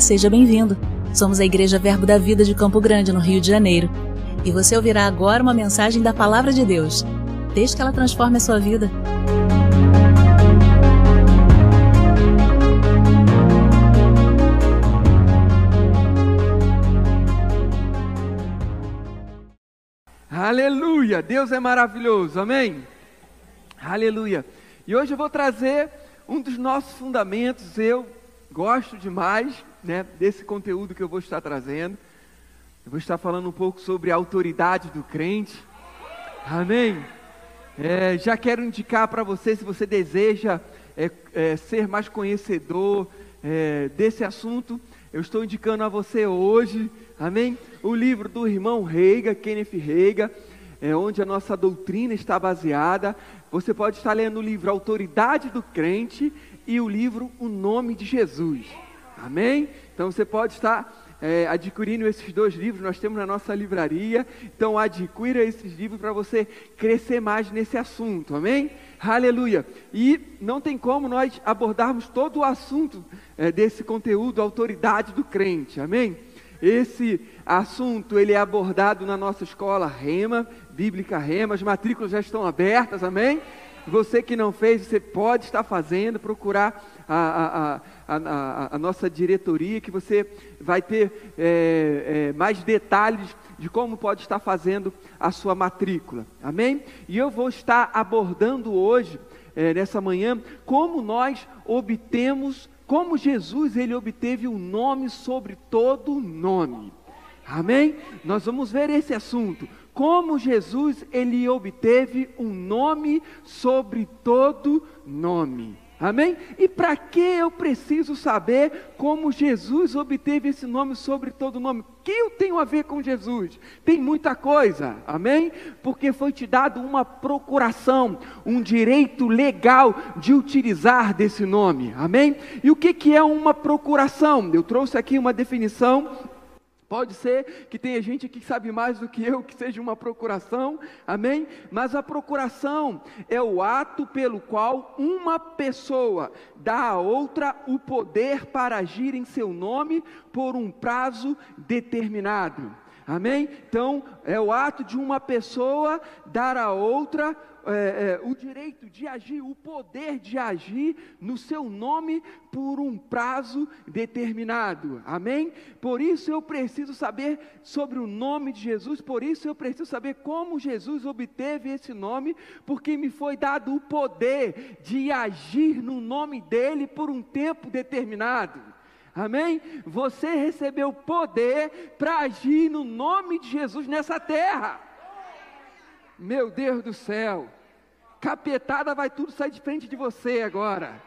Seja bem-vindo. Somos a Igreja Verbo da Vida de Campo Grande, no Rio de Janeiro. E você ouvirá agora uma mensagem da Palavra de Deus. Desde que ela transforme a sua vida. Aleluia! Deus é maravilhoso, amém? Aleluia! E hoje eu vou trazer um dos nossos fundamentos. Eu gosto demais né, desse conteúdo que eu vou estar trazendo. Eu vou estar falando um pouco sobre a autoridade do crente. Amém? É, já quero indicar para você, se você deseja é, é, ser mais conhecedor é, desse assunto, eu estou indicando a você hoje, amém? O livro do irmão Reiga, Kenneth Reiga, é onde a nossa doutrina está baseada. Você pode estar lendo o livro Autoridade do Crente e o livro O Nome de Jesus. Amém? Então você pode estar é, adquirindo esses dois livros, nós temos na nossa livraria. Então, adquira esses livros para você crescer mais nesse assunto, amém? Aleluia! E não tem como nós abordarmos todo o assunto é, desse conteúdo, autoridade do crente, amém? Esse assunto ele é abordado na nossa escola Rema, Bíblica Rema, as matrículas já estão abertas, amém? Você que não fez, você pode estar fazendo, procurar a, a, a, a nossa diretoria, que você vai ter é, é, mais detalhes de como pode estar fazendo a sua matrícula. Amém? E eu vou estar abordando hoje, é, nessa manhã, como nós obtemos, como Jesus ele obteve um nome sobre todo nome. Amém? Nós vamos ver esse assunto como Jesus ele obteve um nome sobre todo nome. Amém? E para que eu preciso saber como Jesus obteve esse nome sobre todo nome? O que eu tenho a ver com Jesus? Tem muita coisa, amém? Porque foi te dado uma procuração, um direito legal de utilizar desse nome, amém? E o que, que é uma procuração? Eu trouxe aqui uma definição Pode ser que tenha gente que sabe mais do que eu, que seja uma procuração, amém? Mas a procuração é o ato pelo qual uma pessoa dá a outra o poder para agir em seu nome por um prazo determinado, amém? Então, é o ato de uma pessoa dar a outra é, é, o direito de agir, o poder de agir no seu nome por um prazo determinado. Amém? Por isso eu preciso saber sobre o nome de Jesus, por isso eu preciso saber como Jesus obteve esse nome, porque me foi dado o poder de agir no nome dele por um tempo determinado. Amém? Você recebeu poder para agir no nome de Jesus nessa terra. Meu Deus do céu capetada vai tudo sair de frente de você agora.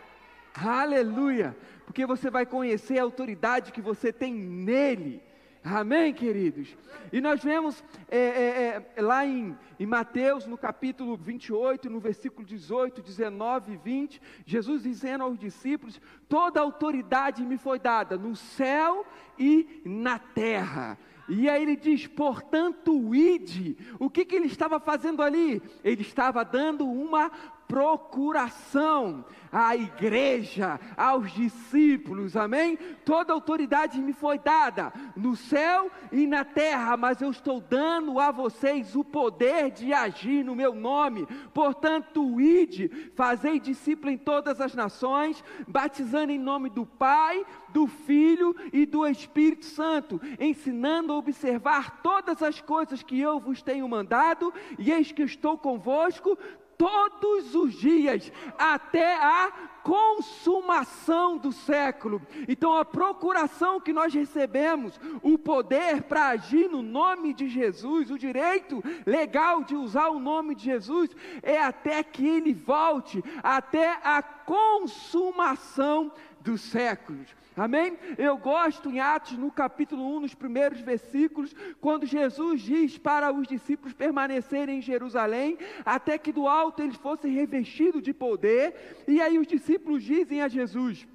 Aleluia! Porque você vai conhecer a autoridade que você tem nele. Amém, queridos? E nós vemos é, é, é, lá em, em, Mateus, no capítulo 28, no versículo 18, 19 e 20, Jesus dizendo aos discípulos: Toda autoridade me foi dada no céu e na terra. E aí ele diz: portanto, ide. O que, que ele estava fazendo ali? Ele estava dando uma procuração à igreja, aos discípulos, amém? Toda autoridade me foi dada no céu e na terra, mas eu estou dando a vocês o poder de agir no meu nome. Portanto, ide, fazei discípulo em todas as nações, batizando em nome do Pai, do Filho e do Espírito Santo, ensinando a observar todas as coisas que eu vos tenho mandado, e eis que estou convosco todos os dias, até a consumação do século. Então, a procuração que nós recebemos, o poder para agir no nome de Jesus, o direito legal de usar o nome de Jesus, é até que ele volte, até a consumação dos séculos. Amém? Eu gosto em Atos, no capítulo 1, nos primeiros versículos, quando Jesus diz para os discípulos permanecerem em Jerusalém, até que do alto eles fossem revestidos de poder, e aí os discípulos dizem a Jesus: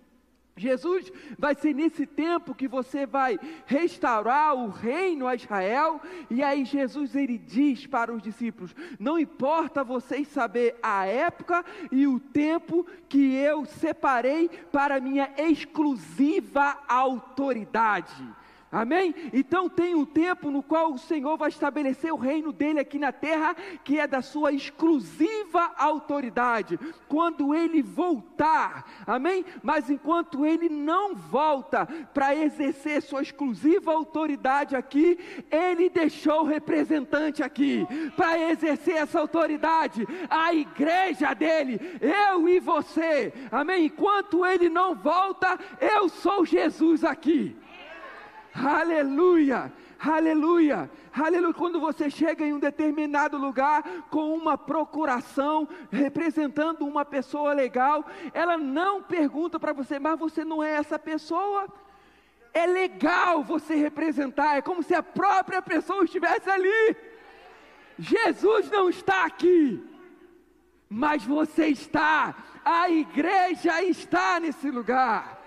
Jesus vai ser nesse tempo que você vai restaurar o reino a Israel, e aí Jesus ele diz para os discípulos: Não importa vocês saber a época e o tempo que eu separei para minha exclusiva autoridade. Amém? Então tem um tempo no qual o Senhor vai estabelecer o reino dele aqui na terra, que é da sua exclusiva autoridade. Quando ele voltar, amém? Mas enquanto ele não volta para exercer sua exclusiva autoridade aqui, ele deixou o representante aqui para exercer essa autoridade, a igreja dele, eu e você, amém? Enquanto ele não volta, eu sou Jesus aqui. Aleluia! Aleluia! Aleluia! Quando você chega em um determinado lugar com uma procuração representando uma pessoa legal, ela não pergunta para você, mas você não é essa pessoa? É legal você representar, é como se a própria pessoa estivesse ali. Jesus não está aqui, mas você está, a igreja está nesse lugar.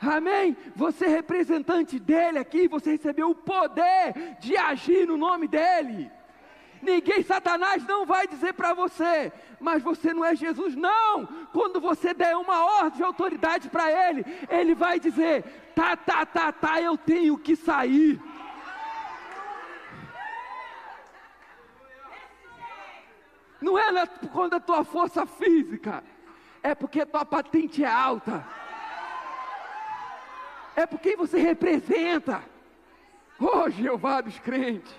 Amém? Você é representante dele aqui, você recebeu o poder de agir no nome dele. Ninguém, Satanás, não vai dizer para você, mas você não é Jesus, não. Quando você der uma ordem de autoridade para ele, ele vai dizer: tá, tá, tá, tá, eu tenho que sair. Não é conta da tua força física, é porque tua patente é alta é por quem você representa. Oh, Jeová dos crentes.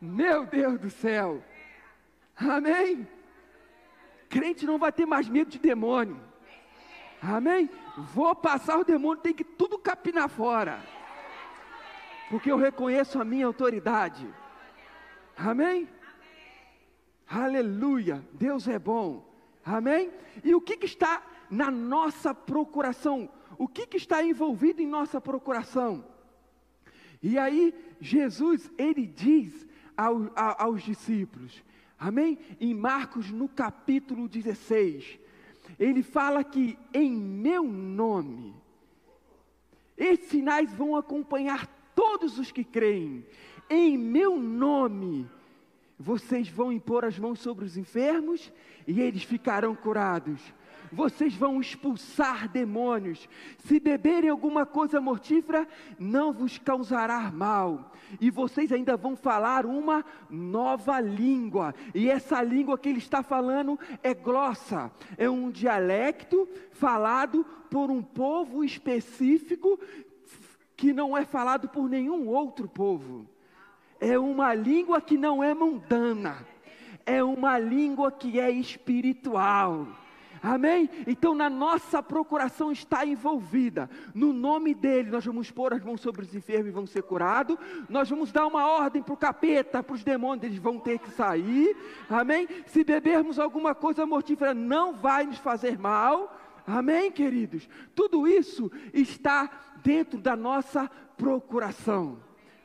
Meu Deus do céu. Amém? Crente não vai ter mais medo de demônio. Amém? Vou passar o demônio, tem que tudo capinar fora. Porque eu reconheço a minha autoridade. Amém? Aleluia. Deus é bom. Amém? E o que, que está na nossa procuração? O que, que está envolvido em nossa procuração? E aí, Jesus, ele diz ao, a, aos discípulos, amém? Em Marcos, no capítulo 16, ele fala que em meu nome, esses sinais vão acompanhar todos os que creem, em meu nome, vocês vão impor as mãos sobre os enfermos e eles ficarão curados vocês vão expulsar demônios. Se beberem alguma coisa mortífera, não vos causará mal. E vocês ainda vão falar uma nova língua. E essa língua que ele está falando é glossa, é um dialecto falado por um povo específico que não é falado por nenhum outro povo. É uma língua que não é mundana. É uma língua que é espiritual. Amém? Então, na nossa procuração está envolvida. No nome dele, nós vamos pôr as mãos sobre os enfermos e vão ser curados. Nós vamos dar uma ordem para o capeta, para os demônios, eles vão ter que sair. Amém? Se bebermos alguma coisa mortífera, não vai nos fazer mal. Amém, queridos? Tudo isso está dentro da nossa procuração.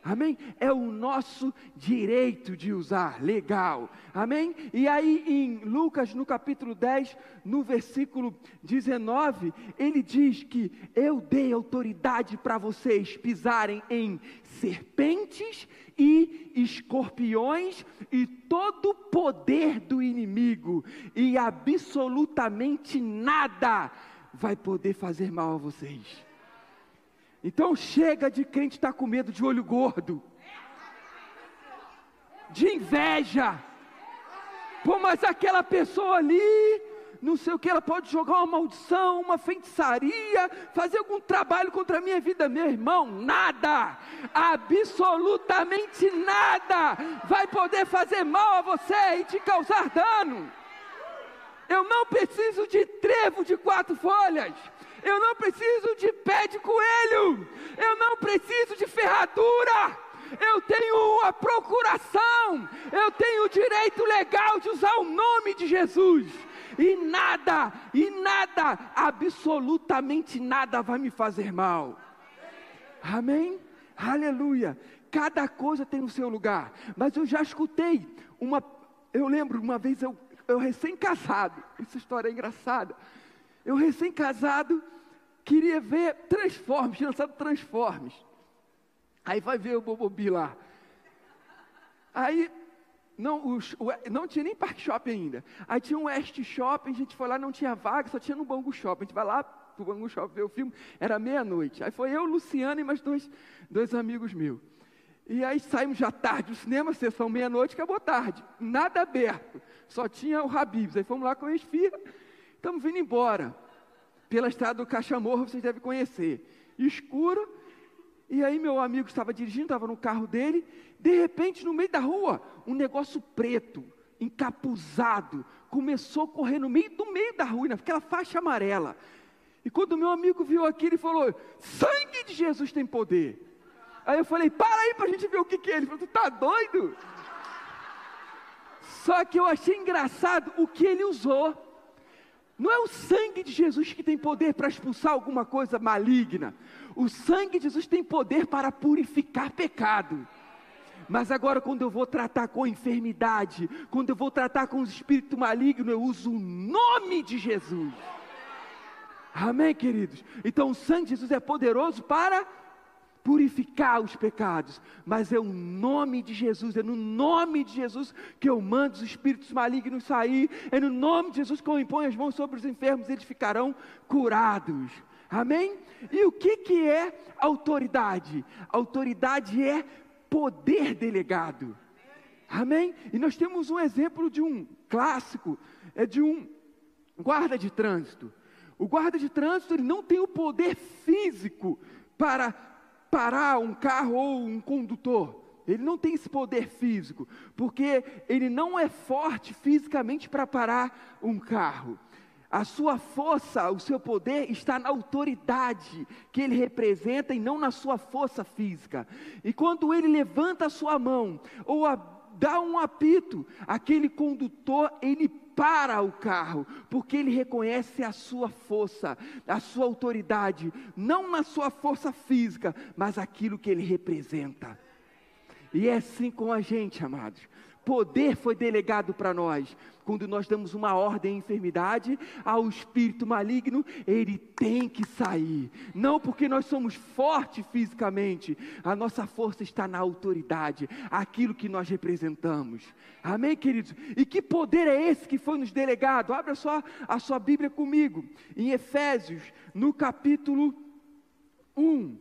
Amém? É o nosso direito de usar, legal. Amém? E aí em Lucas, no capítulo 10, no versículo 19, ele diz que eu dei autoridade para vocês pisarem em serpentes e escorpiões e todo o poder do inimigo, e absolutamente nada vai poder fazer mal a vocês. Então chega de crente estar tá com medo de olho gordo, de inveja. Pô, mas aquela pessoa ali, não sei o que, ela pode jogar uma maldição, uma feitiçaria, fazer algum trabalho contra a minha vida, meu irmão, nada, absolutamente nada vai poder fazer mal a você e te causar dano. Eu não preciso de trevo de quatro folhas. Eu não preciso de pé de coelho. Eu não preciso de ferradura. Eu tenho uma procuração. Eu tenho o direito legal de usar o nome de Jesus. E nada, e nada, absolutamente nada vai me fazer mal. Amém? Aleluia. Cada coisa tem o seu lugar. Mas eu já escutei uma. Eu lembro uma vez eu, eu recém-casado. Essa história é engraçada. Eu recém-casado, queria ver Transformers, tinha lançado Transformers. Aí vai ver o Bobobi lá. Aí não, os, o, não tinha nem Park Shopping ainda. Aí tinha um West Shopping, a gente foi lá, não tinha vaga, só tinha no Bangu Shopping. A gente vai lá pro Bangu Shopping ver o filme, era meia-noite. Aí foi eu, Luciano e mais dois, dois amigos meus. E aí saímos já tarde do cinema, sessão meia-noite, acabou tarde. Nada aberto, só tinha o Habibs. Aí fomos lá com a esfirra, estamos vindo embora. Pela estrada do Cachamorro, vocês devem conhecer. Escuro, e aí meu amigo estava dirigindo, estava no carro dele, de repente no meio da rua, um negócio preto, encapuzado, começou a correr no meio do meio da rua, naquela faixa amarela. E quando meu amigo viu aquilo, ele falou: Sangue de Jesus tem poder. Aí eu falei: Para aí para a gente ver o que, que é. Ele falou: Tu tá doido? Só que eu achei engraçado o que ele usou. Não é o sangue de Jesus que tem poder para expulsar alguma coisa maligna. O sangue de Jesus tem poder para purificar pecado. Mas agora, quando eu vou tratar com enfermidade, quando eu vou tratar com o espírito maligno, eu uso o nome de Jesus. Amém, queridos? Então, o sangue de Jesus é poderoso para purificar os pecados, mas é o nome de Jesus, é no nome de Jesus que eu mando os espíritos malignos sair, é no nome de Jesus que eu imponho as mãos sobre os enfermos, eles ficarão curados. Amém? E o que, que é autoridade? Autoridade é poder delegado. Amém? E nós temos um exemplo de um clássico, é de um guarda de trânsito. O guarda de trânsito ele não tem o poder físico para parar um carro ou um condutor. Ele não tem esse poder físico, porque ele não é forte fisicamente para parar um carro. A sua força, o seu poder está na autoridade que ele representa e não na sua força física. E quando ele levanta a sua mão ou a, dá um apito, aquele condutor ele para o carro, porque ele reconhece a sua força, a sua autoridade, não na sua força física, mas aquilo que ele representa. E é assim com a gente, amados poder foi delegado para nós. Quando nós damos uma ordem à enfermidade, ao espírito maligno, ele tem que sair. Não porque nós somos fortes fisicamente, a nossa força está na autoridade, aquilo que nós representamos. Amém, queridos? E que poder é esse que foi nos delegado? Abra só a sua Bíblia comigo, em Efésios, no capítulo 1.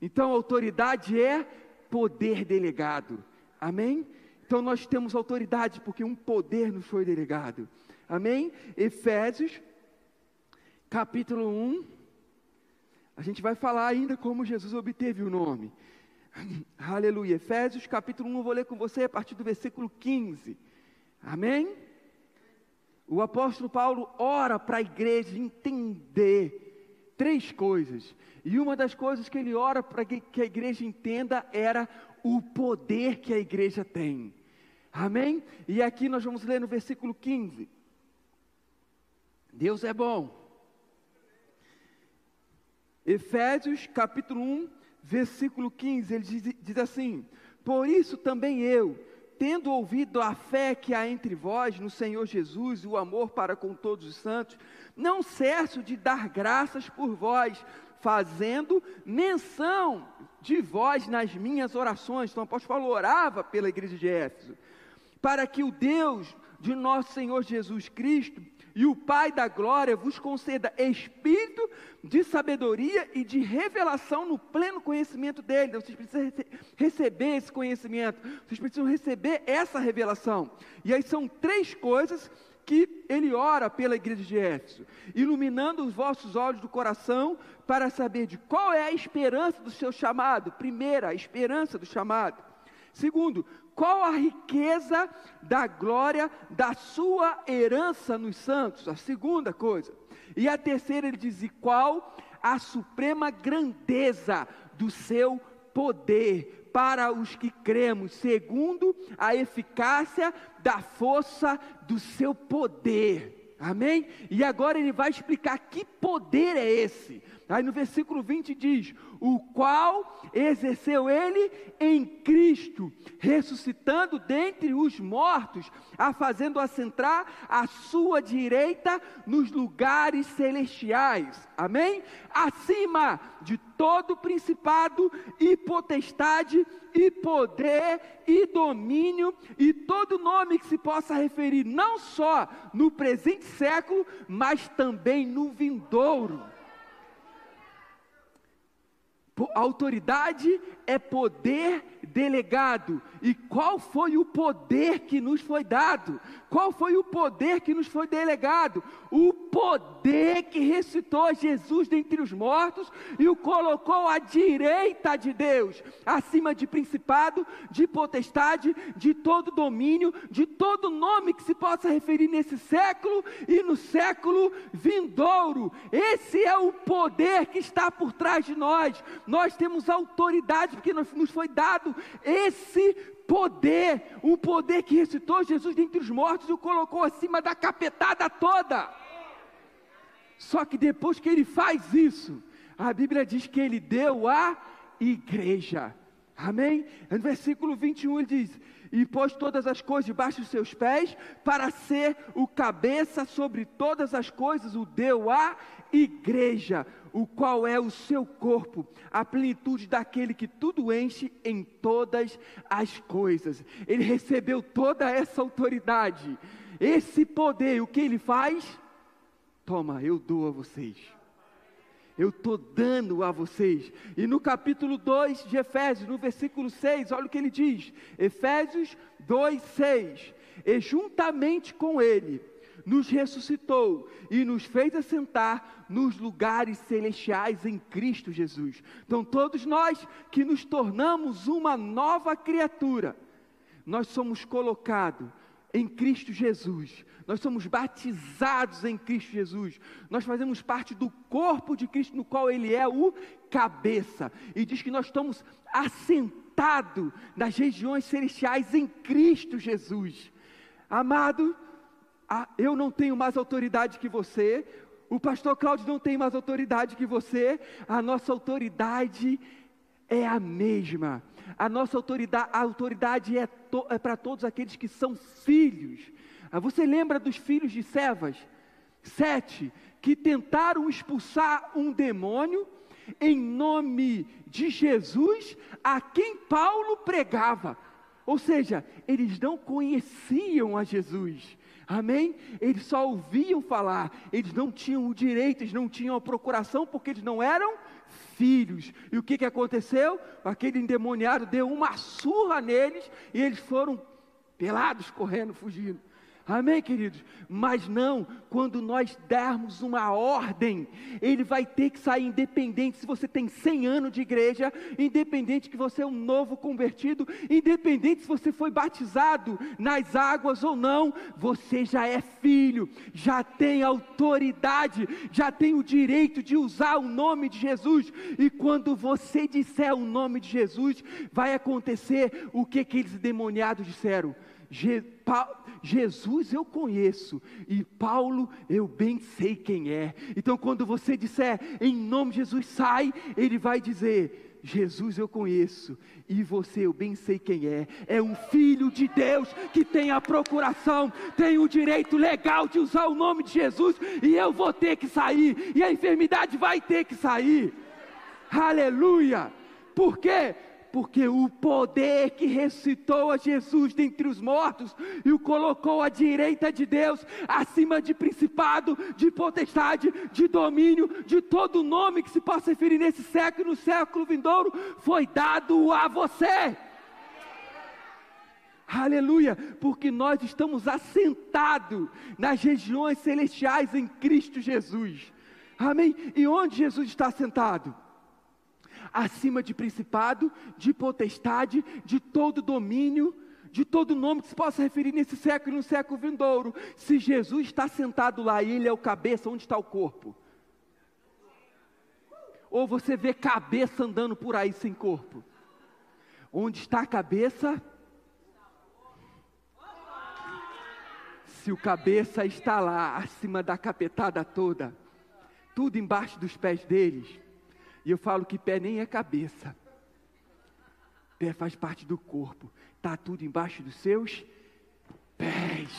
Então, autoridade é poder delegado. Amém? Então nós temos autoridade porque um poder nos foi delegado. Amém? Efésios, capítulo 1. A gente vai falar ainda como Jesus obteve o nome. Aleluia. Efésios, capítulo 1, eu vou ler com você a partir do versículo 15. Amém? O apóstolo Paulo ora para a igreja entender três coisas. E uma das coisas que ele ora para que a igreja entenda era o poder que a igreja tem. Amém? E aqui nós vamos ler no versículo 15. Deus é bom. Efésios capítulo 1, versículo 15, ele diz, diz assim: Por isso também eu, tendo ouvido a fé que há entre vós no Senhor Jesus e o amor para com todos os santos, não cesso de dar graças por vós, fazendo menção de vós nas minhas orações. Então o apóstolo orava pela igreja de Éfeso, para que o Deus de nosso Senhor Jesus Cristo e o Pai da glória vos conceda espírito de sabedoria e de revelação no pleno conhecimento dele. Então, vocês precisam rece receber esse conhecimento, vocês precisam receber essa revelação. E aí são três coisas que ele ora pela igreja de Éfeso, iluminando os vossos olhos do coração para saber de qual é a esperança do seu chamado. Primeira, a esperança do chamado. Segundo, qual a riqueza da glória da sua herança nos santos? A segunda coisa. E a terceira, ele diz: e qual a suprema grandeza do seu poder para os que cremos, segundo a eficácia da força do seu poder. Amém? E agora ele vai explicar que poder é esse. Aí no versículo 20 diz: O qual exerceu ele em Cristo, ressuscitando dentre os mortos, a fazendo assentar a sua direita nos lugares celestiais. Amém? Acima de todo principado e potestade e poder e domínio e todo nome que se possa referir não só no presente século, mas também no vindouro. Autoridade é poder delegado. E qual foi o poder que nos foi dado? Qual foi o poder que nos foi delegado? O poder que ressuscitou Jesus dentre os mortos e o colocou à direita de Deus, acima de principado, de potestade, de todo domínio, de todo nome que se possa referir nesse século e no século vindouro. Esse é o poder que está por trás de nós. Nós temos autoridade porque nos foi dado esse poder, o poder que ressuscitou Jesus dentre os mortos e o colocou acima da capetada toda. Só que depois que ele faz isso, a Bíblia diz que ele deu a igreja. Amém? No versículo 21 ele diz: E pôs todas as coisas debaixo dos seus pés, para ser o cabeça sobre todas as coisas, o deu à igreja, o qual é o seu corpo, a plenitude daquele que tudo enche em todas as coisas. Ele recebeu toda essa autoridade, esse poder, o que ele faz? Toma, eu dou a vocês eu estou dando a vocês. E no capítulo 2 de Efésios, no versículo 6, olha o que ele diz: Efésios 2, 6. E juntamente com ele nos ressuscitou e nos fez assentar nos lugares celestiais em Cristo Jesus. Então, todos nós que nos tornamos uma nova criatura, nós somos colocados em Cristo Jesus. Nós somos batizados em Cristo Jesus. Nós fazemos parte do corpo de Cristo, no qual Ele é o cabeça. E diz que nós estamos assentados nas regiões celestiais em Cristo Jesus. Amado, eu não tenho mais autoridade que você. O pastor Cláudio não tem mais autoridade que você. A nossa autoridade é a mesma. A nossa autoridade, a autoridade é, é para todos aqueles que são filhos. Ah, você lembra dos filhos de Sevas? Sete, que tentaram expulsar um demônio em nome de Jesus, a quem Paulo pregava. Ou seja, eles não conheciam a Jesus. Amém? Eles só ouviam falar, eles não tinham o direito, eles não tinham a procuração, porque eles não eram filhos. E o que, que aconteceu? Aquele endemoniado deu uma surra neles e eles foram pelados, correndo, fugindo. Amém, queridos? Mas não, quando nós dermos uma ordem, ele vai ter que sair independente se você tem 100 anos de igreja, independente que você é um novo convertido, independente se você foi batizado nas águas ou não, você já é filho, já tem autoridade, já tem o direito de usar o nome de Jesus. E quando você disser o nome de Jesus, vai acontecer o que aqueles demoniados disseram Je, Jesus eu conheço e Paulo eu bem sei quem é. Então, quando você disser em nome de Jesus, sai, ele vai dizer: Jesus eu conheço e você eu bem sei quem é. É um filho de Deus que tem a procuração, tem o direito legal de usar o nome de Jesus e eu vou ter que sair e a enfermidade vai ter que sair. Aleluia! Por quê? Porque o poder que ressuscitou a Jesus dentre os mortos e o colocou à direita de Deus, acima de principado, de potestade, de domínio, de todo nome que se possa referir nesse século e no século vindouro, foi dado a você. Aleluia, porque nós estamos assentados nas regiões celestiais em Cristo Jesus. Amém? E onde Jesus está sentado? Acima de principado, de potestade, de todo domínio, de todo nome que se possa referir nesse século e no século vindouro. Se Jesus está sentado lá e ele é o cabeça, onde está o corpo? Ou você vê cabeça andando por aí sem corpo? Onde está a cabeça? Se o cabeça está lá, acima da capetada toda, tudo embaixo dos pés deles. E eu falo que pé nem é cabeça. Pé faz parte do corpo. Tá tudo embaixo dos seus pés.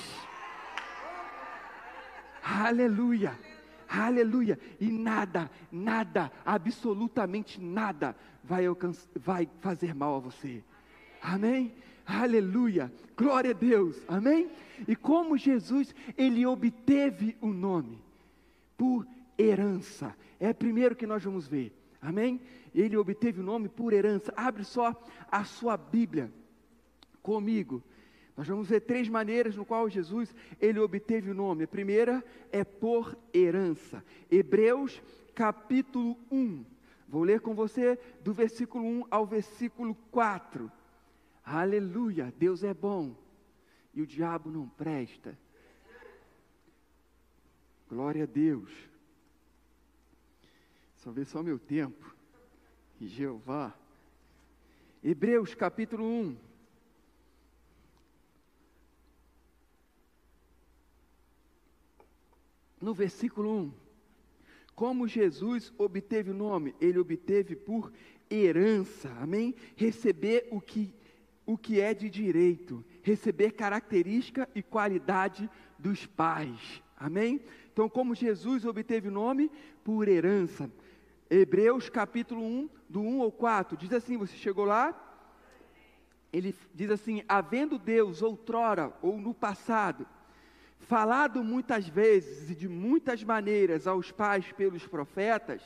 Aleluia. Aleluia. E nada, nada, absolutamente nada vai, vai fazer mal a você. Amém? Aleluia. Glória a Deus. Amém? E como Jesus, ele obteve o nome por herança. É primeiro que nós vamos ver. Amém? Ele obteve o nome por herança. Abre só a sua Bíblia comigo. Nós vamos ver três maneiras no qual Jesus ele obteve o nome. A primeira é por herança. Hebreus capítulo 1. Vou ler com você do versículo 1 ao versículo 4. Aleluia, Deus é bom e o diabo não presta. Glória a Deus. Só ver só meu tempo. Jeová. Hebreus capítulo 1. No versículo 1. Como Jesus obteve o nome? Ele obteve por herança, amém? Receber o que, o que é de direito, receber característica e qualidade dos pais, amém? Então, como Jesus obteve o nome? Por herança. Hebreus capítulo 1, do 1 ao 4, diz assim: você chegou lá? Ele diz assim: havendo Deus outrora ou no passado, falado muitas vezes e de muitas maneiras aos pais pelos profetas,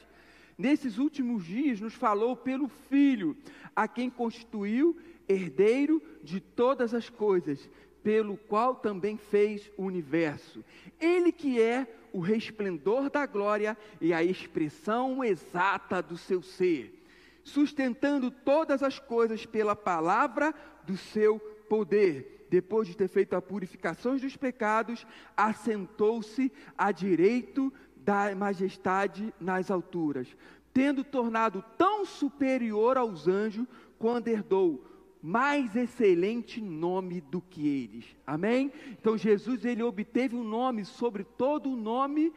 nesses últimos dias nos falou pelo Filho, a quem constituiu herdeiro de todas as coisas, pelo qual também fez o universo. Ele que é o resplendor da glória e a expressão exata do seu ser, sustentando todas as coisas pela palavra do seu poder. Depois de ter feito a purificação dos pecados, assentou-se à direito da majestade nas alturas, tendo tornado tão superior aos anjos quando herdou mais excelente nome do que eles. Amém? Então Jesus ele obteve um nome sobre todo o nome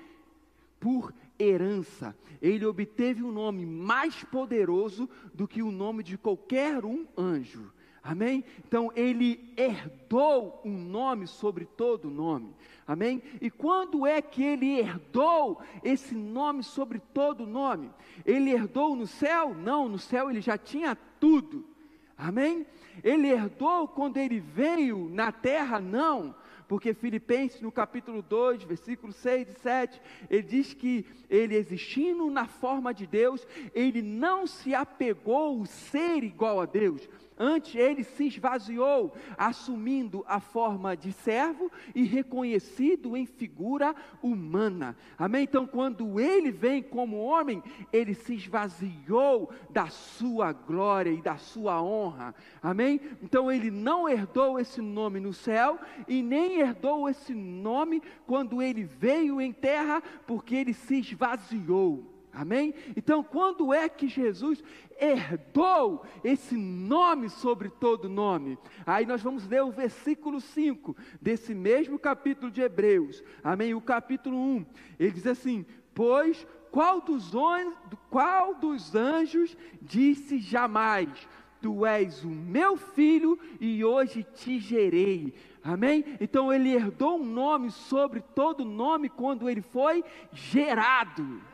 por herança. Ele obteve um nome mais poderoso do que o nome de qualquer um anjo. Amém? Então ele herdou um nome sobre todo nome. Amém? E quando é que ele herdou esse nome sobre todo nome? Ele herdou no céu? Não, no céu ele já tinha tudo. Amém? Ele herdou quando ele veio na terra? Não, porque Filipenses no capítulo 2, versículo 6 e 7, ele diz que ele existindo na forma de Deus, ele não se apegou ao ser igual a Deus, Antes ele se esvaziou, assumindo a forma de servo e reconhecido em figura humana. Amém? Então, quando ele vem como homem, ele se esvaziou da sua glória e da sua honra. Amém? Então, ele não herdou esse nome no céu e nem herdou esse nome quando ele veio em terra, porque ele se esvaziou. Amém? Então, quando é que Jesus herdou esse nome sobre todo nome? Aí nós vamos ler o versículo 5 desse mesmo capítulo de Hebreus. Amém? O capítulo 1. Ele diz assim: Pois qual dos, qual dos anjos disse jamais: Tu és o meu filho e hoje te gerei. Amém? Então ele herdou um nome sobre todo nome quando ele foi gerado.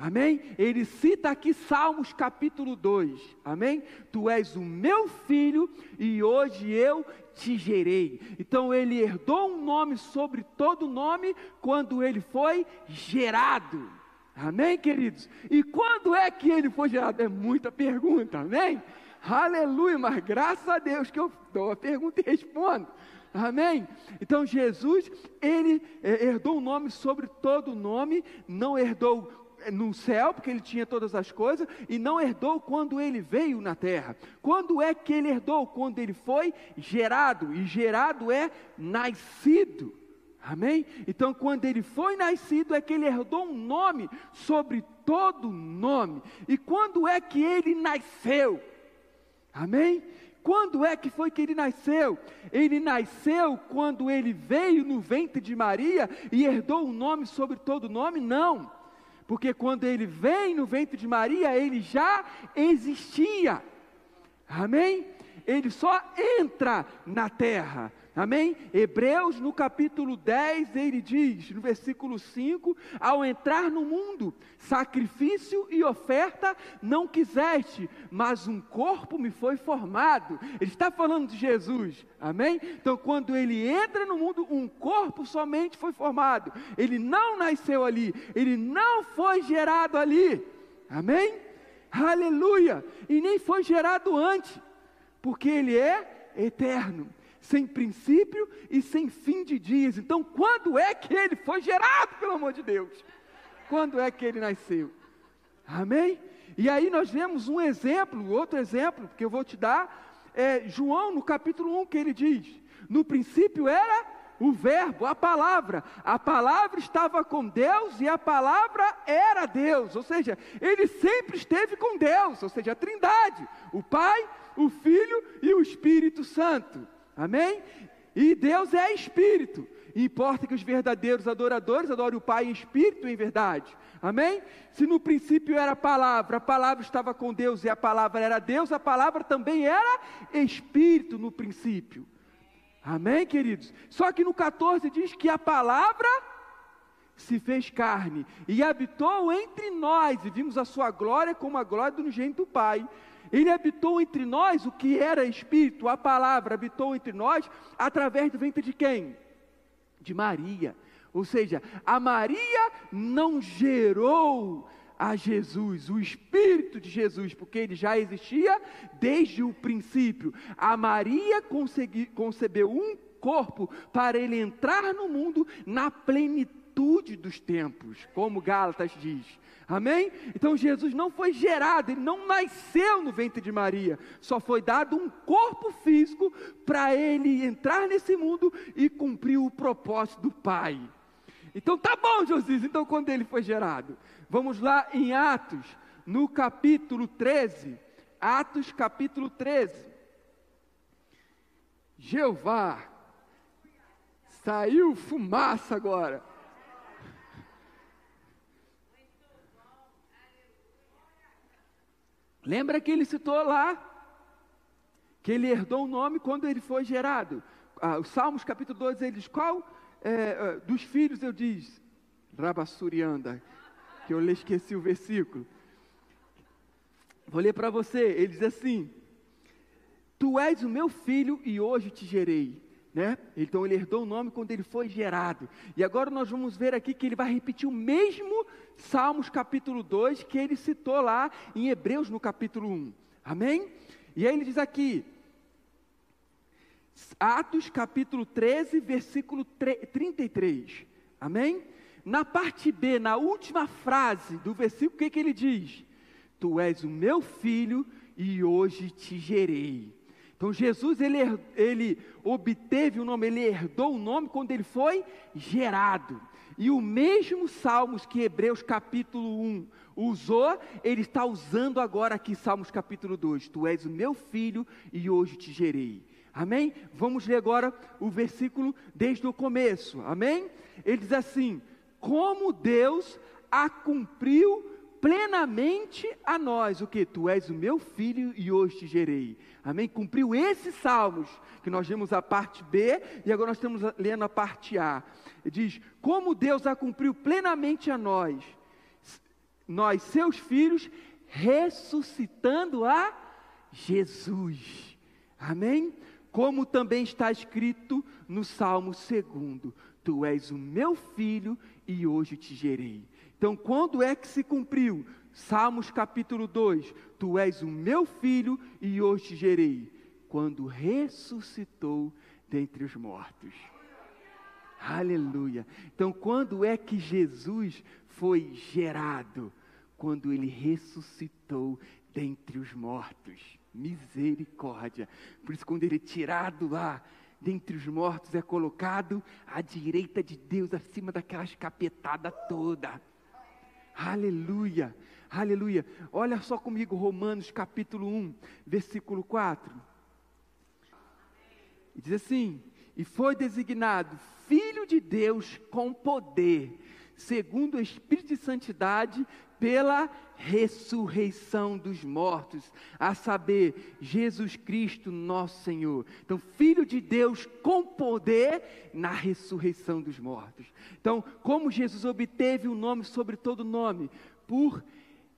Amém? Ele cita aqui Salmos capítulo 2. Amém? Tu és o meu filho e hoje eu te gerei. Então ele herdou um nome sobre todo nome quando ele foi gerado. Amém, queridos? E quando é que ele foi gerado? É muita pergunta, amém? Aleluia, mas graças a Deus que eu dou a pergunta e respondo. Amém? Então Jesus, ele eh, herdou um nome sobre todo nome, não herdou no céu, porque ele tinha todas as coisas, e não herdou quando ele veio na terra. Quando é que ele herdou? Quando ele foi gerado, e gerado é nascido. Amém? Então, quando ele foi nascido, é que ele herdou um nome sobre todo nome. E quando é que ele nasceu? Amém? Quando é que foi que ele nasceu? Ele nasceu quando ele veio no ventre de Maria e herdou um nome sobre todo nome? Não. Porque quando ele vem no ventre de Maria, ele já existia. Amém? Ele só entra na terra. Amém? Hebreus no capítulo 10, ele diz, no versículo 5: Ao entrar no mundo, sacrifício e oferta não quiseste, mas um corpo me foi formado. Ele está falando de Jesus, amém? Então, quando ele entra no mundo, um corpo somente foi formado. Ele não nasceu ali, ele não foi gerado ali, amém? Aleluia! E nem foi gerado antes, porque ele é eterno sem princípio e sem fim de dias. Então, quando é que ele foi gerado, pelo amor de Deus? Quando é que ele nasceu? Amém? E aí nós vemos um exemplo, outro exemplo que eu vou te dar, é João no capítulo 1, que ele diz: No princípio era o Verbo, a palavra. A palavra estava com Deus e a palavra era Deus. Ou seja, ele sempre esteve com Deus, ou seja, a Trindade: o Pai, o Filho e o Espírito Santo. Amém? E Deus é espírito. Importa que os verdadeiros adoradores adorem o Pai em espírito em verdade. Amém? Se no princípio era a palavra, a palavra estava com Deus e a palavra era Deus, a palavra também era espírito no princípio. Amém, queridos? Só que no 14 diz que a palavra se fez carne e habitou entre nós, e vimos a sua glória como a glória do unigênito Pai. Ele habitou entre nós o que era espírito, a palavra habitou entre nós através do ventre de quem? De Maria. Ou seja, a Maria não gerou a Jesus, o Espírito de Jesus, porque ele já existia desde o princípio. A Maria consegui, concebeu um corpo para ele entrar no mundo na plenitude dos tempos, como Gálatas diz. Amém? Então Jesus não foi gerado, ele não nasceu no ventre de Maria, só foi dado um corpo físico para ele entrar nesse mundo e cumprir o propósito do Pai. Então tá bom, Josias, então quando ele foi gerado? Vamos lá em Atos, no capítulo 13. Atos capítulo 13. Jeová, saiu fumaça agora. Lembra que ele citou lá que ele herdou o nome quando ele foi gerado. Ah, os Salmos capítulo 2 ele diz: Qual é, dos filhos eu diz? Rabassurianda, que eu lhe esqueci o versículo. Vou ler para você. Ele diz assim: Tu és o meu filho e hoje te gerei. Né? Então ele herdou o nome quando ele foi gerado. E agora nós vamos ver aqui que ele vai repetir o mesmo Salmos capítulo 2 que ele citou lá em Hebreus no capítulo 1. Amém? E aí ele diz aqui, Atos capítulo 13, versículo 33. Amém? Na parte B, na última frase do versículo, o que, que ele diz? Tu és o meu filho e hoje te gerei. Então Jesus ele, ele obteve o nome, ele herdou o nome quando ele foi gerado. E o mesmo Salmos que Hebreus capítulo 1 usou, ele está usando agora aqui Salmos capítulo 2. Tu és o meu filho e hoje te gerei. Amém? Vamos ler agora o versículo desde o começo. Amém? Ele diz assim: Como Deus a cumpriu plenamente a nós o que? Tu és o meu filho e hoje te gerei. Amém? Cumpriu esses salmos, que nós vimos a parte B e agora nós estamos lendo a parte A. Ele diz: Como Deus a cumpriu plenamente a nós, nós, seus filhos, ressuscitando a Jesus. Amém? Como também está escrito no Salmo 2: Tu és o meu filho e hoje te gerei. Então, quando é que se cumpriu? Salmos capítulo 2: Tu és o meu filho e hoje te gerei. Quando ressuscitou dentre os mortos. Aleluia. Então, quando é que Jesus foi gerado? Quando ele ressuscitou dentre os mortos. Misericórdia. Por isso, quando ele é tirado lá dentre os mortos, é colocado à direita de Deus, acima daquela escapetada toda. Aleluia, aleluia. Olha só comigo Romanos capítulo 1, versículo 4. diz assim: E foi designado Filho de Deus com poder, segundo o Espírito de Santidade, pela ressurreição dos mortos, a saber, Jesus Cristo, nosso Senhor. Então, Filho de Deus com poder na ressurreição dos mortos. Então, como Jesus obteve o um nome sobre todo nome? Por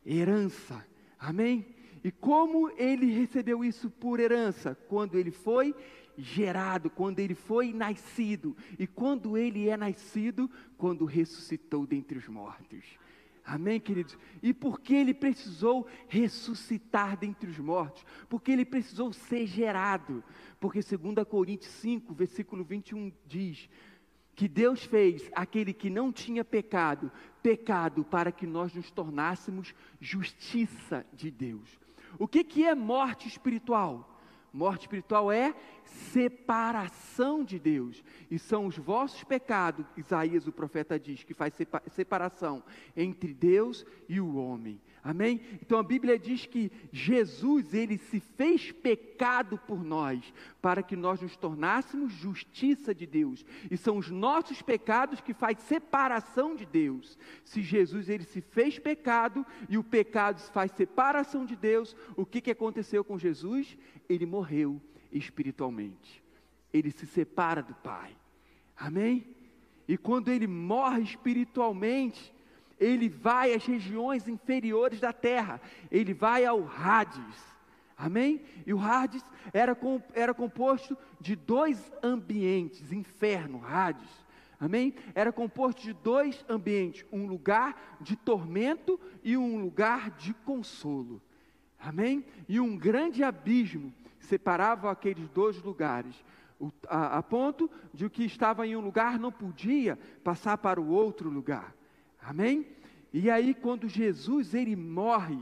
herança. Amém? E como ele recebeu isso por herança? Quando ele foi gerado, quando ele foi nascido. E quando ele é nascido, quando ressuscitou dentre os mortos. Amém, queridos? E por que ele precisou ressuscitar dentre os mortos? Porque ele precisou ser gerado. Porque 2 Coríntios 5, versículo 21 diz: que Deus fez aquele que não tinha pecado, pecado para que nós nos tornássemos justiça de Deus. O que, que é morte espiritual? Morte espiritual é separação de Deus. E são os vossos pecados, Isaías, o profeta, diz, que faz separação entre Deus e o homem. Amém? Então a Bíblia diz que Jesus, ele se fez pecado por nós, para que nós nos tornássemos justiça de Deus. E são os nossos pecados que faz separação de Deus. Se Jesus ele se fez pecado e o pecado faz separação de Deus, o que, que aconteceu com Jesus? Ele morreu espiritualmente. Ele se separa do Pai. Amém? E quando ele morre espiritualmente, ele vai às regiões inferiores da terra, ele vai ao Hades. Amém? E o Hades era, com, era composto de dois ambientes, inferno, Hades. Amém? Era composto de dois ambientes, um lugar de tormento e um lugar de consolo. Amém? E um grande abismo separava aqueles dois lugares, a, ponto de o que estava em um lugar não podia passar para o outro lugar. Amém? E aí quando Jesus ele morre,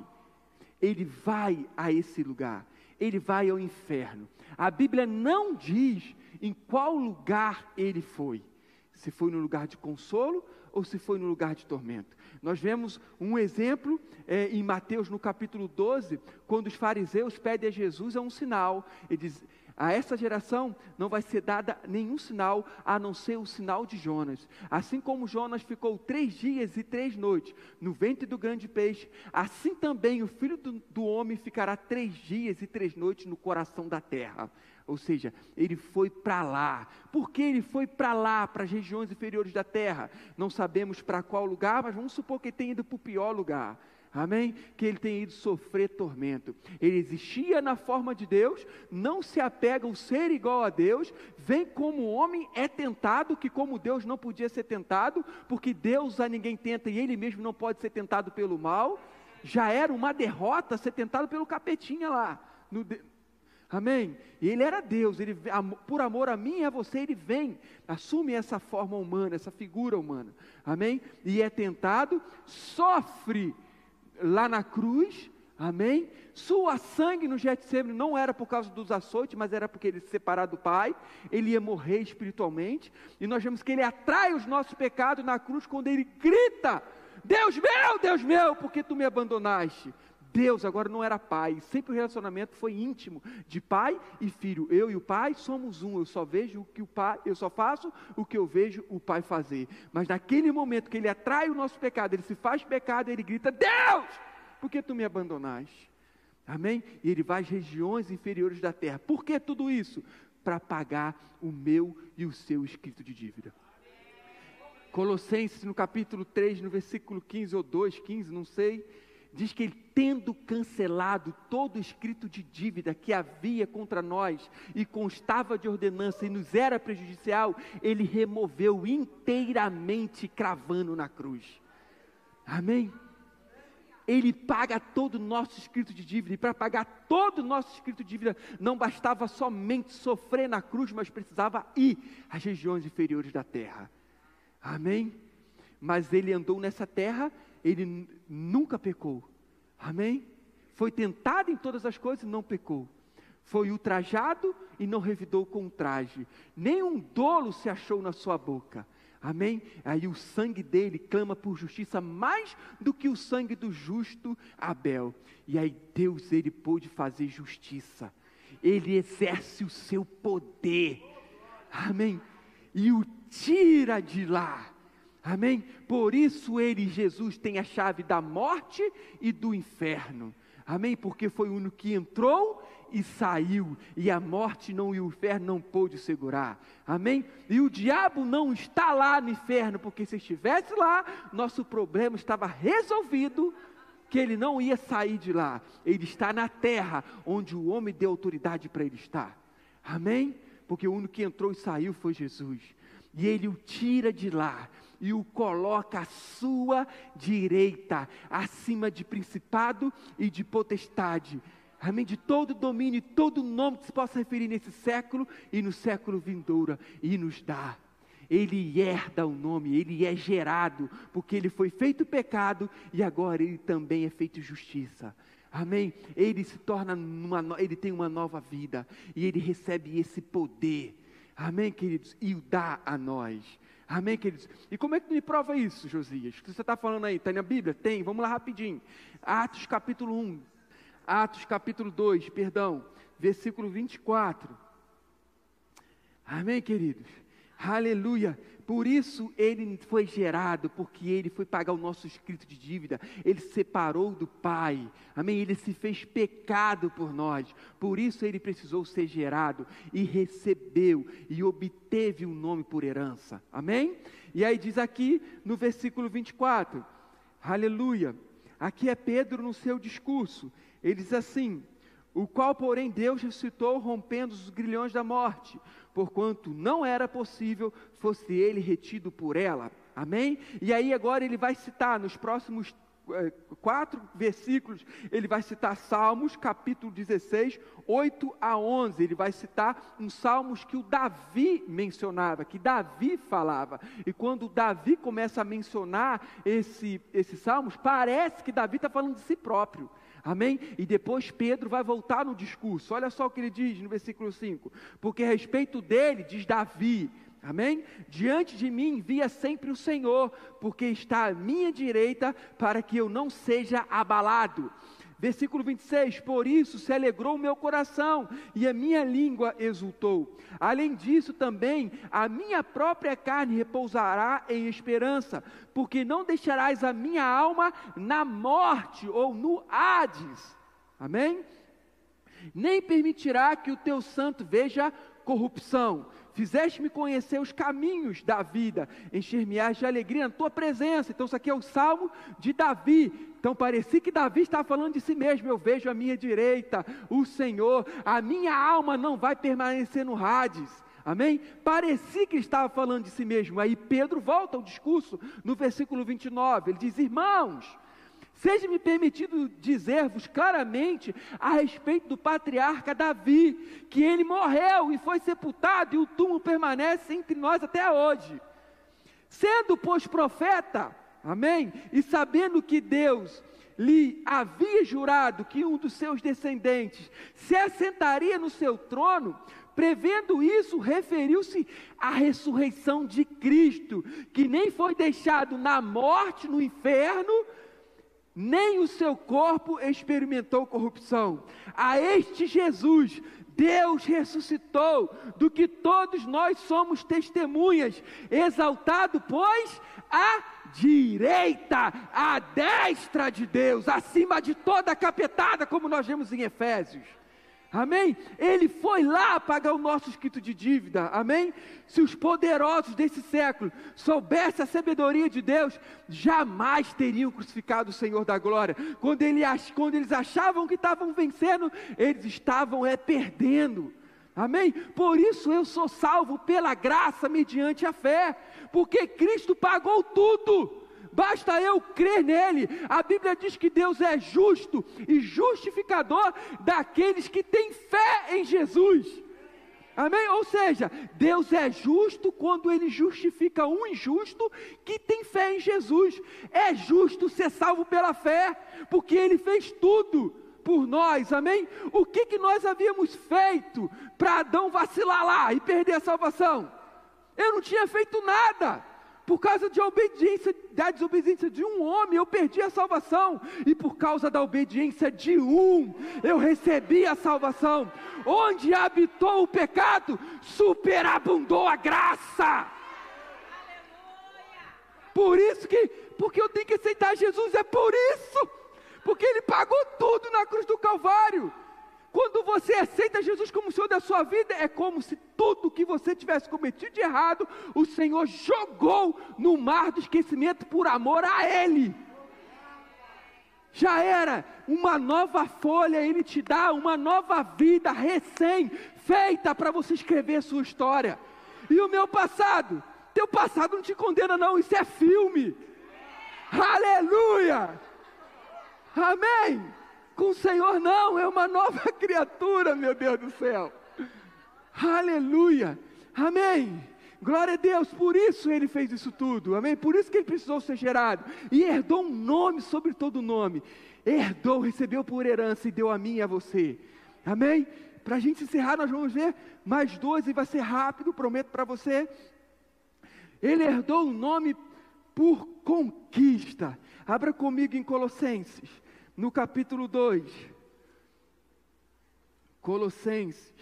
ele vai a esse lugar. Ele vai ao inferno. A Bíblia não diz em qual lugar ele foi. Se foi no lugar de consolo ou se foi no lugar de tormento. Nós vemos um exemplo é, em Mateus no capítulo 12, quando os fariseus pedem a Jesus é um sinal. Ele diz, a essa geração não vai ser dada nenhum sinal a não ser o sinal de Jonas. Assim como Jonas ficou três dias e três noites no ventre do grande peixe, assim também o filho do, do homem ficará três dias e três noites no coração da terra. Ou seja, ele foi para lá. Por que ele foi para lá, para as regiões inferiores da terra? Não sabemos para qual lugar, mas vamos supor que ele tenha ido para o pior lugar. Amém? Que ele tenha ido sofrer tormento. Ele existia na forma de Deus, não se apega ao ser igual a Deus, vem como homem, é tentado, que como Deus não podia ser tentado, porque Deus a ninguém tenta e ele mesmo não pode ser tentado pelo mal. Já era uma derrota ser tentado pelo capetinha lá. No, Amém? E ele era Deus, ele, por amor a mim e a você, ele vem, assume essa forma humana, essa figura humana. Amém? E é tentado, sofre lá na cruz, amém? Sua sangue no Getsemane não era por causa dos açoites, mas era porque ele se separar do Pai, ele ia morrer espiritualmente, e nós vemos que ele atrai os nossos pecados na cruz quando ele grita: Deus meu, Deus meu, porque tu me abandonaste? Deus agora não era pai, sempre o relacionamento foi íntimo, de pai e filho. Eu e o pai somos um, eu só vejo o que o pai, eu só faço o que eu vejo o pai fazer. Mas naquele momento que ele atrai o nosso pecado, ele se faz pecado, ele grita: "Deus, por que tu me abandonaste?" Amém? E ele vai às regiões inferiores da terra. Por que tudo isso? Para pagar o meu e o seu escrito de dívida. Colossenses no capítulo 3, no versículo 15 ou 2, 15, não sei diz que ele, tendo cancelado todo o escrito de dívida que havia contra nós e constava de ordenança e nos era prejudicial, ele removeu inteiramente, cravando na cruz. Amém? Ele paga todo o nosso escrito de dívida, e para pagar todo o nosso escrito de dívida, não bastava somente sofrer na cruz, mas precisava ir às regiões inferiores da terra. Amém? Mas ele andou nessa terra ele nunca pecou. Amém? Foi tentado em todas as coisas e não pecou. Foi ultrajado e não revidou com traje. Nenhum dolo se achou na sua boca. Amém? Aí o sangue dele clama por justiça mais do que o sangue do justo Abel. E aí Deus ele pôde fazer justiça. Ele exerce o seu poder. Amém? E o tira de lá Amém? Por isso ele, Jesus, tem a chave da morte e do inferno. Amém? Porque foi o único que entrou e saiu, e a morte não e o inferno não pôde segurar. Amém? E o diabo não está lá no inferno, porque se estivesse lá, nosso problema estava resolvido, que ele não ia sair de lá. Ele está na terra, onde o homem deu autoridade para ele estar. Amém? Porque o único que entrou e saiu foi Jesus. E ele o tira de lá e o coloca à sua direita, acima de principado e de potestade. Amém? De todo domínio e todo nome que se possa referir nesse século e no século vindouro, e nos dá. Ele herda o nome, ele é gerado, porque ele foi feito pecado e agora ele também é feito justiça. Amém? Ele se torna uma, ele tem uma nova vida e ele recebe esse poder. Amém, queridos? E o dá a nós. Amém, queridos? E como é que me prova isso, Josias? O que você está falando aí? Está na Bíblia? Tem, vamos lá rapidinho. Atos capítulo 1, Atos capítulo 2, perdão, versículo 24. Amém, queridos? Aleluia. Por isso ele foi gerado, porque ele foi pagar o nosso escrito de dívida. Ele separou do Pai. Amém? Ele se fez pecado por nós. Por isso ele precisou ser gerado e recebeu e obteve um nome por herança. Amém? E aí diz aqui no versículo 24. Aleluia. Aqui é Pedro no seu discurso. Ele diz assim: o qual, porém, Deus ressuscitou, rompendo os grilhões da morte, porquanto não era possível fosse ele retido por ela. Amém? E aí agora ele vai citar nos próximos é, quatro versículos, ele vai citar Salmos, capítulo 16, 8 a 11. Ele vai citar uns salmos que o Davi mencionava, que Davi falava. E quando Davi começa a mencionar esse, esses salmos, parece que Davi está falando de si próprio. Amém? E depois Pedro vai voltar no discurso. Olha só o que ele diz no versículo 5: Porque a respeito dele, diz Davi, Amém? Diante de mim via sempre o Senhor, porque está à minha direita, para que eu não seja abalado. Versículo 26: Por isso se alegrou o meu coração e a minha língua exultou. Além disso, também a minha própria carne repousará em esperança, porque não deixarás a minha alma na morte ou no Hades. Amém? Nem permitirá que o teu santo veja corrupção. Fizeste-me conhecer os caminhos da vida, encher-me-ás de alegria na tua presença. Então, isso aqui é o salmo de Davi. Então, parecia que Davi estava falando de si mesmo. Eu vejo à minha direita o Senhor, a minha alma não vai permanecer no Hades. Amém? Parecia que estava falando de si mesmo. Aí Pedro volta ao discurso no versículo 29. Ele diz: Irmãos, Seja-me permitido dizer-vos claramente a respeito do patriarca Davi, que ele morreu e foi sepultado, e o túmulo permanece entre nós até hoje. Sendo, pois, profeta, amém? E sabendo que Deus lhe havia jurado que um dos seus descendentes se assentaria no seu trono, prevendo isso, referiu-se à ressurreição de Cristo, que nem foi deixado na morte, no inferno, nem o seu corpo experimentou corrupção. A este Jesus, Deus ressuscitou, do que todos nós somos testemunhas, exaltado, pois, à direita, à destra de Deus, acima de toda a capetada, como nós vemos em Efésios. Amém? Ele foi lá pagar o nosso escrito de dívida. Amém? Se os poderosos desse século soubessem a sabedoria de Deus, jamais teriam crucificado o Senhor da glória. Quando, ele, quando eles achavam que estavam vencendo, eles estavam é perdendo. Amém? Por isso eu sou salvo pela graça mediante a fé, porque Cristo pagou tudo basta eu crer nele. A Bíblia diz que Deus é justo e justificador daqueles que têm fé em Jesus. Amém? Ou seja, Deus é justo quando ele justifica um injusto que tem fé em Jesus. É justo ser salvo pela fé, porque ele fez tudo por nós, amém? O que, que nós havíamos feito para Adão vacilar lá e perder a salvação? Eu não tinha feito nada. Por causa de obediência, da desobediência de um homem, eu perdi a salvação. E por causa da obediência de um, eu recebi a salvação. Onde habitou o pecado, superabundou a graça. Por isso que, porque eu tenho que aceitar Jesus, é por isso, porque Ele pagou tudo na cruz do Calvário. Quando você aceita Jesus como Senhor da sua vida, é como se tudo que você tivesse cometido de errado, o Senhor jogou no mar do esquecimento por amor a Ele. Já era uma nova folha, Ele te dá uma nova vida recém feita para você escrever a sua história. E o meu passado? Teu passado não te condena, não, isso é filme. Aleluia! Amém! Com o Senhor não, é uma nova criatura, meu Deus do céu. Aleluia. Amém. Glória a Deus, por isso ele fez isso tudo, amém? Por isso que ele precisou ser gerado e herdou um nome sobre todo nome. Herdou, recebeu por herança e deu a mim e a você, amém? Para a gente encerrar, nós vamos ver mais dois e vai ser rápido, prometo para você. Ele herdou um nome por conquista. Abra comigo em Colossenses no capítulo 2, Colossenses,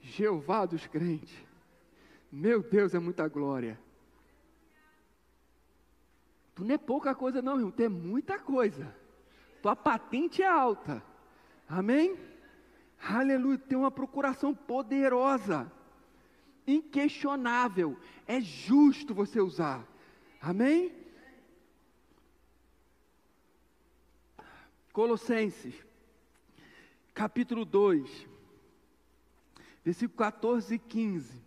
Jeová dos crentes, meu Deus, é muita glória. Tu não é pouca coisa, não, irmão, tu é muita coisa. Tua patente é alta, amém? Aleluia, tem uma procuração poderosa, inquestionável, é justo você usar. Amém? Colossenses, capítulo 2, versículo 14 e 15.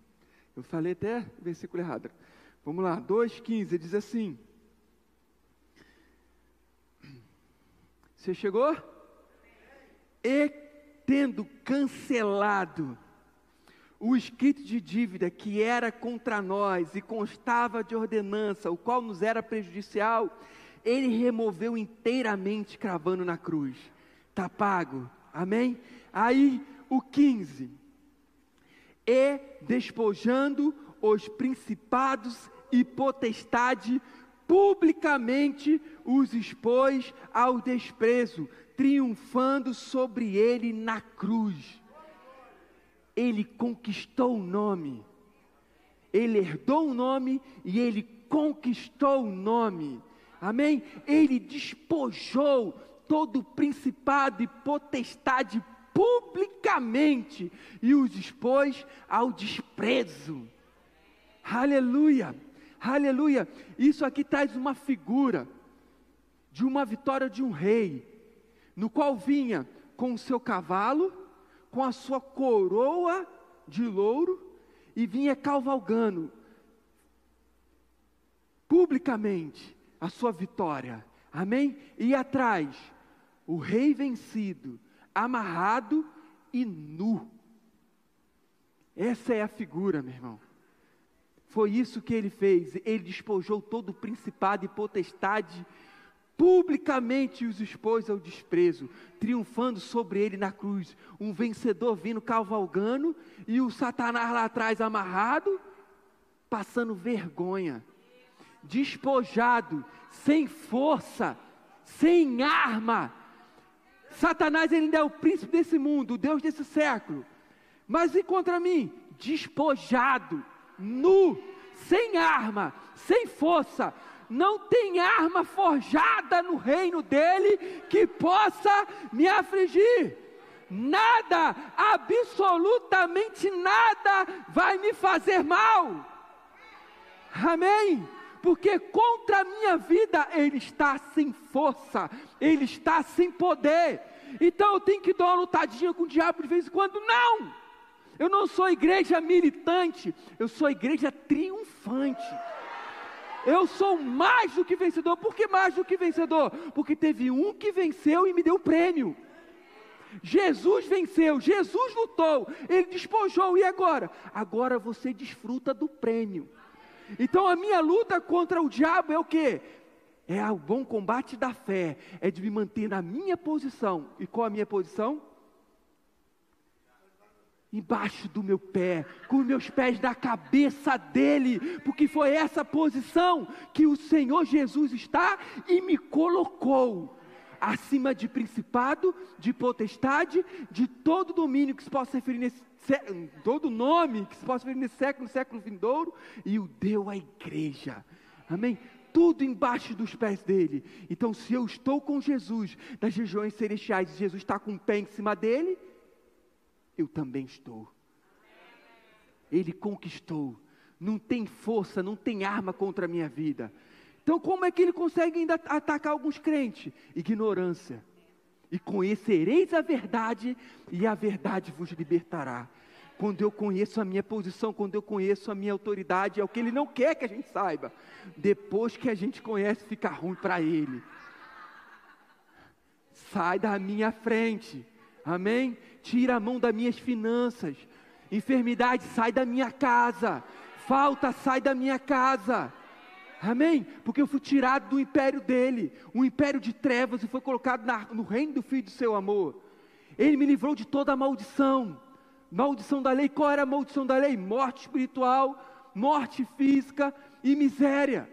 Eu falei até versículo errado. Vamos lá, 2,15 diz assim. Você chegou? E tendo cancelado o escrito de dívida que era contra nós e constava de ordenança, o qual nos era prejudicial, ele removeu inteiramente, cravando na cruz. Está pago. Amém? Aí o 15. E despojando os principados e potestade, publicamente os expôs ao desprezo, triunfando sobre ele na cruz ele conquistou o nome. Ele herdou o nome e ele conquistou o nome. Amém? Ele despojou todo o principado e potestade publicamente e os expôs ao desprezo. Aleluia! Aleluia! Isso aqui traz uma figura de uma vitória de um rei, no qual vinha com o seu cavalo, com a sua coroa de louro e vinha cavalgando publicamente a sua vitória. Amém? E atrás, o rei vencido, amarrado e nu. Essa é a figura, meu irmão. Foi isso que ele fez. Ele despojou todo o principado e potestade publicamente os expôs ao desprezo, triunfando sobre ele na cruz, um vencedor vindo cavalgando e o Satanás lá atrás amarrado, passando vergonha, despojado, sem força, sem arma. Satanás ainda é o príncipe desse mundo, o Deus desse século. Mas e contra mim? Despojado, nu, sem arma, sem força, não tem arma forjada no reino dele que possa me afligir. Nada, absolutamente nada vai me fazer mal. Amém? Porque contra a minha vida ele está sem força, ele está sem poder. Então eu tenho que dar uma lutadinha com o diabo de vez em quando? Não! Eu não sou igreja militante, eu sou igreja triunfante. Eu sou mais do que vencedor. Por que mais do que vencedor? Porque teve um que venceu e me deu o prêmio. Jesus venceu, Jesus lutou, ele despojou, e agora? Agora você desfruta do prêmio. Então a minha luta contra o diabo é o que? É o bom combate da fé, é de me manter na minha posição. E qual a minha posição? Embaixo do meu pé, com os meus pés na cabeça dele, porque foi essa posição que o Senhor Jesus está e me colocou. acima de principado, de potestade, de todo domínio que se possa referir nesse todo nome que se possa referir nesse século, século vindouro, e o deu à igreja. Amém? Tudo embaixo dos pés dele. Então, se eu estou com Jesus nas regiões celestiais e Jesus está com o pé em cima dele, eu também estou. Ele conquistou. Não tem força, não tem arma contra a minha vida. Então, como é que ele consegue ainda atacar alguns crentes? Ignorância. E conhecereis a verdade, e a verdade vos libertará. Quando eu conheço a minha posição, quando eu conheço a minha autoridade, é o que ele não quer que a gente saiba. Depois que a gente conhece, fica ruim para ele. Sai da minha frente. Amém? Tira a mão das minhas finanças. Enfermidade, sai da minha casa. Falta, sai da minha casa. Amém? Porque eu fui tirado do império dele, um império de trevas, e foi colocado na, no reino do Filho do seu amor. Ele me livrou de toda a maldição. Maldição da lei, qual era a maldição da lei? Morte espiritual, morte física e miséria.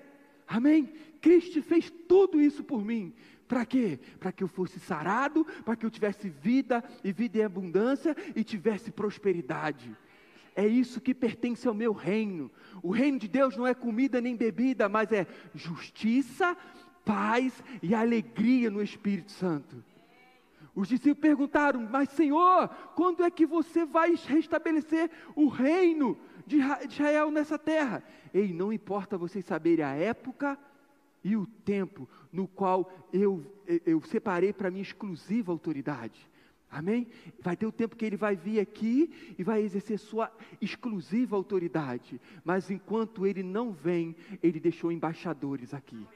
Amém? Cristo fez tudo isso por mim. Para quê? Para que eu fosse sarado, para que eu tivesse vida e vida em abundância e tivesse prosperidade. É isso que pertence ao meu reino. O reino de Deus não é comida nem bebida, mas é justiça, paz e alegria no Espírito Santo. Os discípulos perguntaram: Mas Senhor, quando é que você vai restabelecer o reino de Israel nessa terra? Ei, não importa vocês saberem a época e o tempo no qual eu, eu separei para minha exclusiva autoridade. Amém? Vai ter o tempo que ele vai vir aqui e vai exercer sua exclusiva autoridade. Mas enquanto ele não vem, ele deixou embaixadores aqui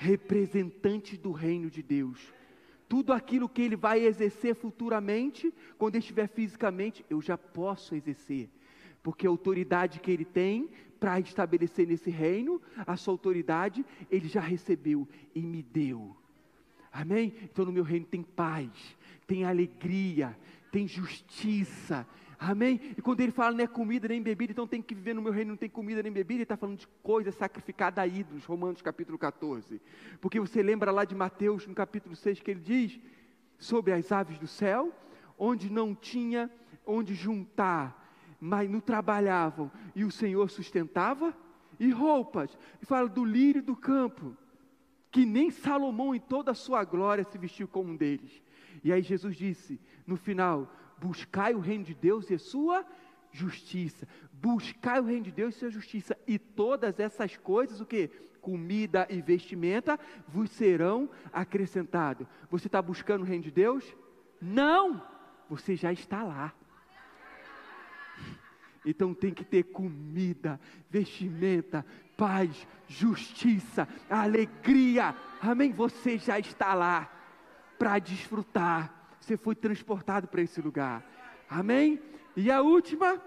representantes do reino de Deus. Tudo aquilo que ele vai exercer futuramente, quando estiver fisicamente, eu já posso exercer. Porque a autoridade que ele tem para estabelecer nesse reino, a sua autoridade, ele já recebeu e me deu. Amém? Então no meu reino tem paz, tem alegria, tem justiça. Amém? E quando ele fala não é comida nem bebida, então tem que viver no meu reino, não tem comida nem bebida, ele está falando de coisa sacrificada a ídolos, Romanos capítulo 14. Porque você lembra lá de Mateus, no capítulo 6, que ele diz sobre as aves do céu, onde não tinha onde juntar, mas não trabalhavam, e o Senhor sustentava, e roupas, e fala do lírio do campo que nem Salomão em toda a sua glória se vestiu como um deles. E aí Jesus disse, no final, buscai o reino de Deus e a sua justiça. Buscai o reino de Deus e sua justiça. E todas essas coisas, o que? Comida e vestimenta vos serão acrescentados. Você está buscando o reino de Deus? Não! Você já está lá. Então tem que ter comida, vestimenta, paz, justiça, alegria. Amém? Você já está lá para desfrutar. Você foi transportado para esse lugar. Amém? E a última,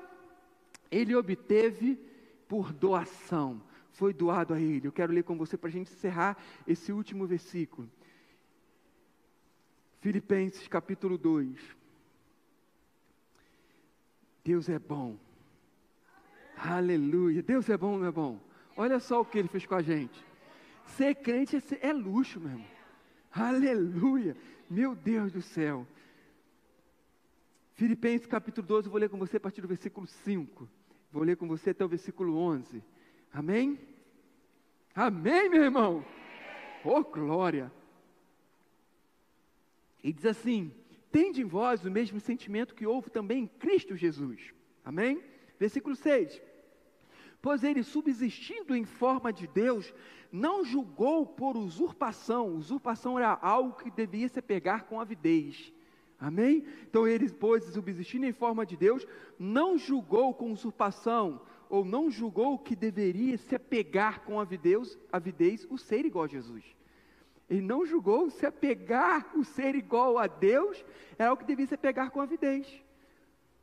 ele obteve por doação. Foi doado a ele. Eu quero ler com você para a gente encerrar esse último versículo. Filipenses capítulo 2. Deus é bom. Aleluia. Deus é bom, não é bom? Olha só o que ele fez com a gente. Ser crente é, é luxo, meu irmão. Aleluia. Meu Deus do céu. Filipenses capítulo 12, eu vou ler com você a partir do versículo 5. Vou ler com você até o versículo 11. Amém? Amém, meu irmão? Oh, glória! E diz assim: Tende em vós o mesmo sentimento que houve também em Cristo Jesus. Amém? Versículo 6. Pois ele, subsistindo em forma de Deus, não julgou por usurpação. Usurpação era algo que devia se pegar com avidez. Amém? Então ele, pois, subsistindo em forma de Deus, não julgou com usurpação, ou não julgou que deveria se apegar com avidez, avidez o ser igual a Jesus. Ele não julgou se apegar o ser igual a Deus, era o que devia se apegar com avidez.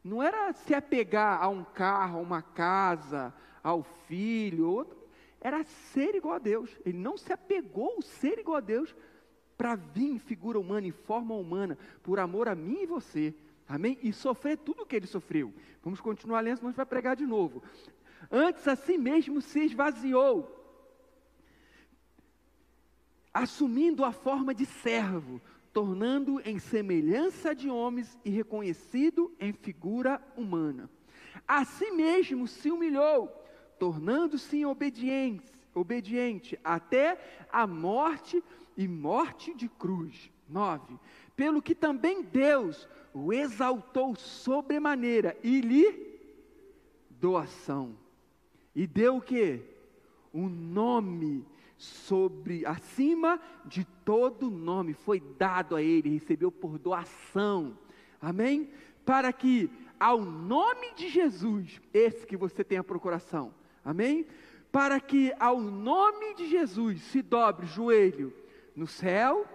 Não era se apegar a um carro, a uma casa, ao filho, outro. era ser igual a Deus. Ele não se apegou ao ser igual a Deus para vir em figura humana, em forma humana, por amor a mim e você. Amém? E sofrer tudo o que ele sofreu. Vamos continuar lendo, senão a gente vai pregar de novo. Antes, assim mesmo, se esvaziou. assumindo a forma de servo, tornando em semelhança de homens e reconhecido em figura humana. Assim mesmo se humilhou, tornando-se obediente, obediente até a morte e morte de cruz. 9. Pelo que também Deus o exaltou sobremaneira e lhe doação. E deu o que? Um nome sobre, acima de todo nome, foi dado a ele, recebeu por doação. Amém? Para que ao nome de Jesus, esse que você tem a procuração. Amém? Para que ao nome de Jesus se dobre joelho no céu,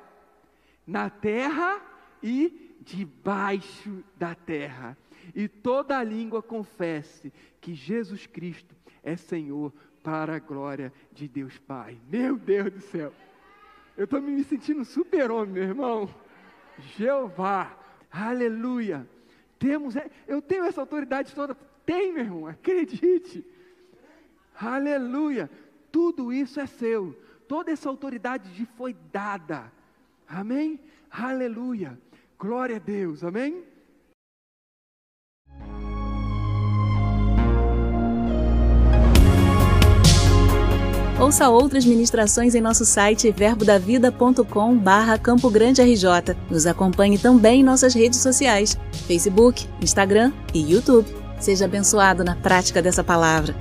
na terra e debaixo da terra. E toda língua confesse que Jesus Cristo é Senhor para a glória de Deus Pai. Meu Deus do céu. Eu estou me sentindo super-homem, meu irmão. Jeová. Aleluia. Temos, é, eu tenho essa autoridade toda. Tem, meu irmão, acredite. Aleluia. Tudo isso é seu. Toda essa autoridade te foi dada. Amém? Aleluia. Glória a Deus. Amém? Ouça outras ministrações em nosso site verbodavida.com barra Campo Grande RJ. Nos acompanhe também em nossas redes sociais, Facebook, Instagram e YouTube. Seja abençoado na prática dessa palavra.